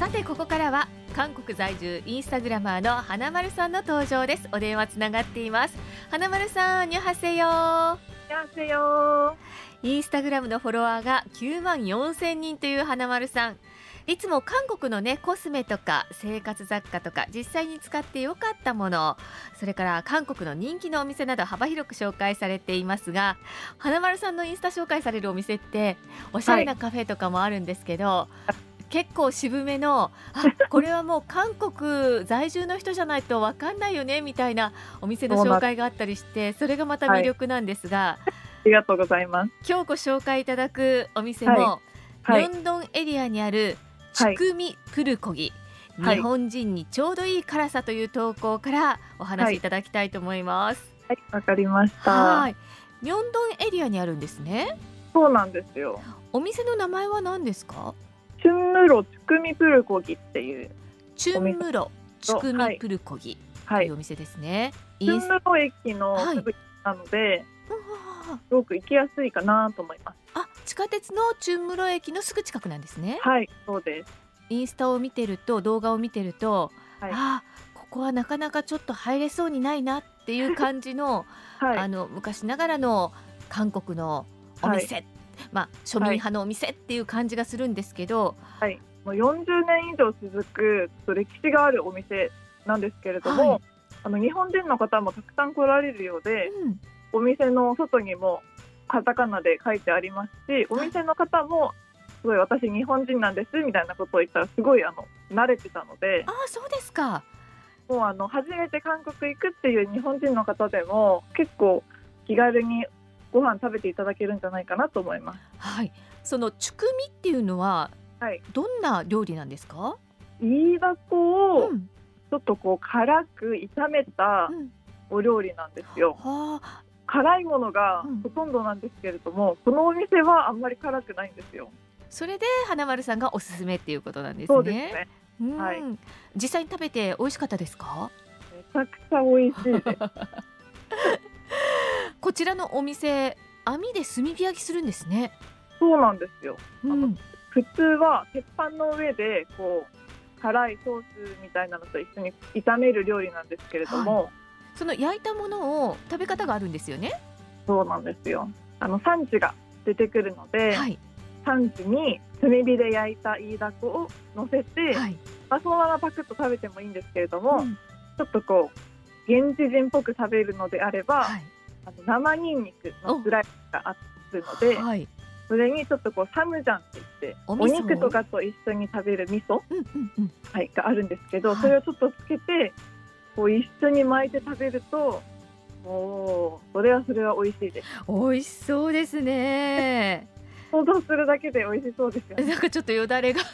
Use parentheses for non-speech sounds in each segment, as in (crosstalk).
さてここからは韓国在住インスタグラマーの花丸さんの登場です。お電話つながっています。花丸さんにはせよにはせインスタグラムのフォロワーが9万4千人という花丸さん。いつも韓国のねコスメとか生活雑貨とか実際に使って良かったものそれから韓国の人気のお店など幅広く紹介されていますが花丸さんのインスタ紹介されるお店っておしゃれなカフェとかもあるんですけど、はい結構渋めのあ (laughs) これはもう韓国在住の人じゃないと分かんないよねみたいなお店の紹介があったりしてそれがまた魅力なんですが、(laughs) ありがとうございます。今日ご紹介いただくお店も、はいミョンドンエリアにあるチュクミプルコギ、はい日本人にちょうどいい辛さという投稿からお話しいただきたいと思います。はい、わかりましはい、た。ミョンドンエリアにあるんですね。そうなんですよ。お店の名前は何ですか？ムロチュクミプルコギっていう、チュンムロチュクはいミプルコギはいというお、店ですね。チュンスムロ駅のはいすぐなので、うわすごく行きやすいかなと思います。あ、地下鉄のチュンムロ駅のすぐ近くなんですね。はい、そうです。インスタを見てると動画を見てると、はいあーここはなかなかちょっと入れそうにないなっていう感じの、(laughs) はい、あの昔ながらの韓国のお店、まあ庶民派のお店っていう感じがするんですけど、はい、もう40年以上続く歴史があるお店なんですけれども、はい。あの日本人の方もたくさん来られるようで、うん。お店の外にもカタカナで書いてありますし、お店の方もすごい私日本人なんですみたいなことを言ったらすごいあの慣れてたのであ、あそうですか。もうあの初めて韓国行くっていう日本人の方でも結構気軽にご飯食べていただけるんじゃないかなと思います。はい。そのチュクミっていうのははい、どんな料理なんですか？イイダコをうんちょっとこう辛く炒めたうんお料理なんですよ。はあ、辛いものがうんほとんどなんですけれども、このお店はあんまり辛くないんですよ。それで花丸さんがおすすめっていうことなんですね。そうですね。うんはい実際に食べて美味しかったですか？めちゃくちゃ美味しい。(laughs) こちらのお店網で炭火焼きするんですね。そうなんですよ。うん、普通は鉄板の上でこう辛いソースみたいなのと一緒に炒める料理なんですけれども、その焼いたものを食べ方があるんですよね。そうなんですよ。あの産地が出てくるので、はい産地に炭火で焼いたイイダコを乗せて、はい。まあ、そのままパクッと食べてもいいんですけれども、うんちょっとこう現地人っぽく食べるのであれば、はいあの生ニンニクのスライスがあるので、はい。それにちょっとこうサムジャンって言ってお肉とかと一緒に食べる味噌。はい、があるんですけど、はいそれをちょっとつけてこう一緒に巻いて食べるともうそれはそれは美味しいです美味しそうですね。(laughs) 想像するだけで美味しそうですよね (laughs) なんかちょっとよだれが。(laughs)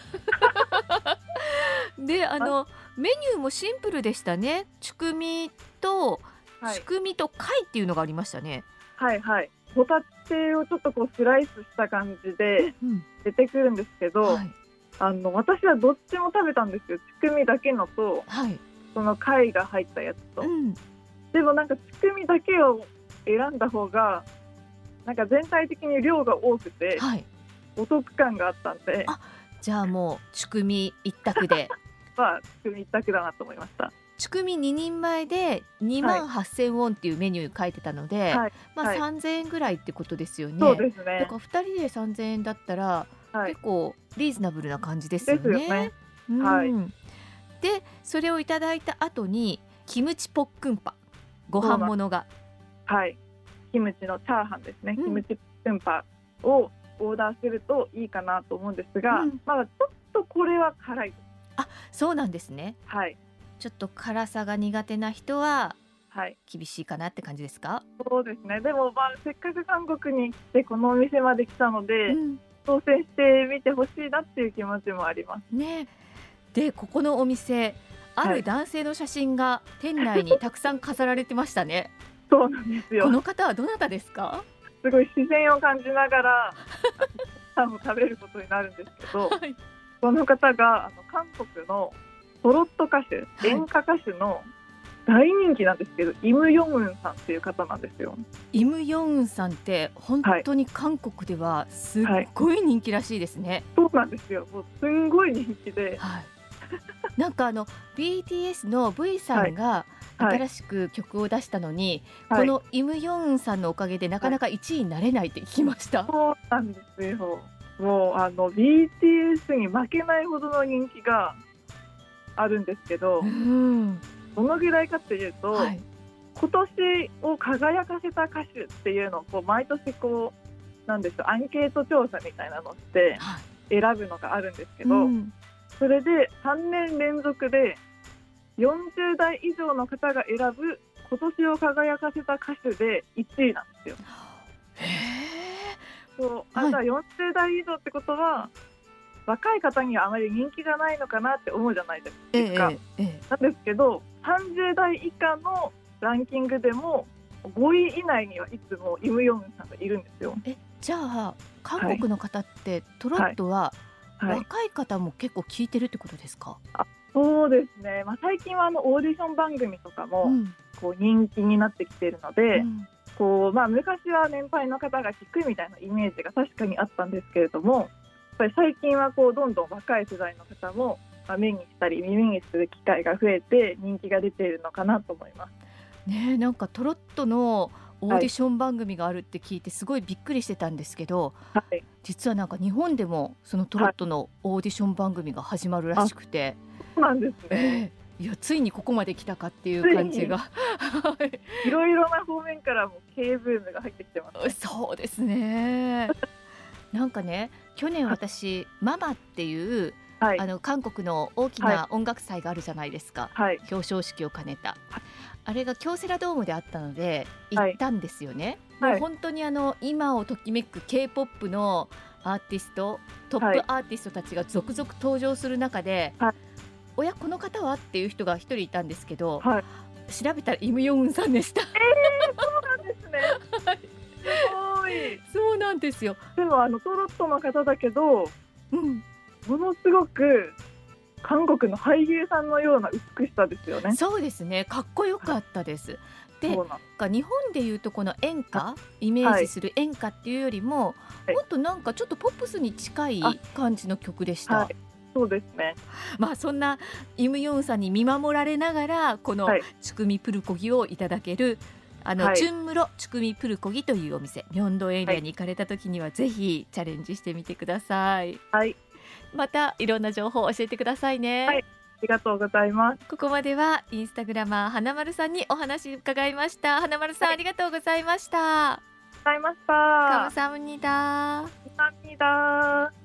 で、あのメニューもシンプルでしたね。チュクミと、はいチュクミと貝っていうのがありましたね。はいはいホタテをちょっとこうスライスした感じでうん。出てくるんですけど、はいあの私はどっちも食べたんですよちくみだけのとはい。その貝が入ったやつと、うん。でもなんかちくみだけを選んだ方がなんか全体的に量が多くてはい。お得感があったんであじゃあもうチュクミ一択で。(laughs) まあちくみ一択だなと思いましたチュクミ2人前で2万8000ウォンっていうメニュー書いてたので、はい。まあはい3000円ぐらいってことですよね。そうですだねから2人で3000円だったら、はい。結構リーズナブルな感じですよね。ねうんはい。でそれをいただいた後にキムチポックンパ。ご飯ものがはい。キムチのチャーハンですね、うん。キムチクンパをオーダーするといいかなと思うんですが、うん。まだちょっとこれは辛い。ですそうなんですね。はいちょっと辛さが苦手な人ははい。厳しいかなって感じですか？そうですね。でもまあせっかく韓国に来てこのお店まで来たので、うん。挑戦してみてほしいなっていう気持ちもあります。ね。でここのお店あはい。る男性の写真が店内に (laughs) たくさん飾られてましたね。そうなんですよ。この方はどなたですか？すごい自然を感じながらパンを食べることになるんですけどはい。この方があの韓国のトロット歌手い演歌歌手の大人気なんですけど、イム・ヨンウンさんっていう方なんですよ。イムヨンウンさんって本当に韓国ではすっごい人気らしいですね。そうなんですよ。もうすんごい人気で、はい。なんかあの BTS の V さんがはい新しく曲を出したのに、はいこのイム・ヨンウンさんのおかげでなかなか1位になれないって聞きました。そうなんですよ。もうあの BTS に負けないほどの人気があるんですけどう、ん、どのぐらいかっていうと、はい、今年を輝かせた歌手っていうのをこう毎年こうなんでしょうアンケート調査みたいなのしてはい。選ぶのがあるんですけど、うん。それで3年連続で40代以上の方が選ぶ今年を輝かせた歌手で1位なんですよ。へそうあはい。じゃあ40代以上ってことは若い方にはあまり人気がないのかなって思うじゃないですええか。ええなんですけど30代以下のランキングでも5位以内にはいつもイム・ヨンさんがいるんですよ。ええじゃあ韓国の方ってトロットははい、若い方も結構聞いてるってことですか、そうですね、まあ、最近はあのオーディション番組とかもん。こう人気になってきているので、うん。こうまあ、昔は年配の方が聞くみたいなイメージが確かにあったんですけれどもぱり最近はこうどんどん若い世代の方もまあ目にしたり耳にする機会が増えて人気が出ているのかなと思います。ねえなんかトロットのオーディション番組があるって聞いてすごいびっくりしてたんですけど、はい、実はなんか日本でもそのトロットのオーディション番組が始まるらしくて、そうなんですね。ええ。いやついにここまで来たかっていう感じが。は (laughs) いいろいろな方面からも経営ブームが入ってきてます、ね。そうですね。なんかね去年私ママっていうはい。あの韓国の大きな音楽祭があるじゃないですか、はい。表彰式を兼ねた。はい。あれが京セラドームであったので行はい。ったんですよね、はい。もう本当にあの今をときめく K-POP のアーティストトッはいプアーティストたちが続々登場する中で、はいおやこの方は？っていう人が一人いたんですけど、はい。調べたらイム・ヨンウンさんでした。そうなんですね。(laughs) はい。すごい。そうなんですよ、でもあのトロットの方だけどうん、ものすごく韓国の俳優さんのような美しさですよね。そうですね。かっこよかったです。でか日本でいうとこの演歌イメージする演歌っていうよりも、はい。もっとなんかちょっとポップスに近いあ。感じの曲でした、はい。そうですね。まあそんなイム・ヨンさんに見守られながらこのはい。チュクミプルコギをいただけるあの、はいチュンムロチュクミプルコギというお店ミョンドンエリアに行かれた時にはぜひチャレンジしてみてくださいはい、またいろんな情報を教えてくださいね、はいありがとうございます。ここまではインスタグラマー花丸さんにお話伺いました花丸さん、はいありがとうございましたございまし 감사 た。 합니다 감사합니다.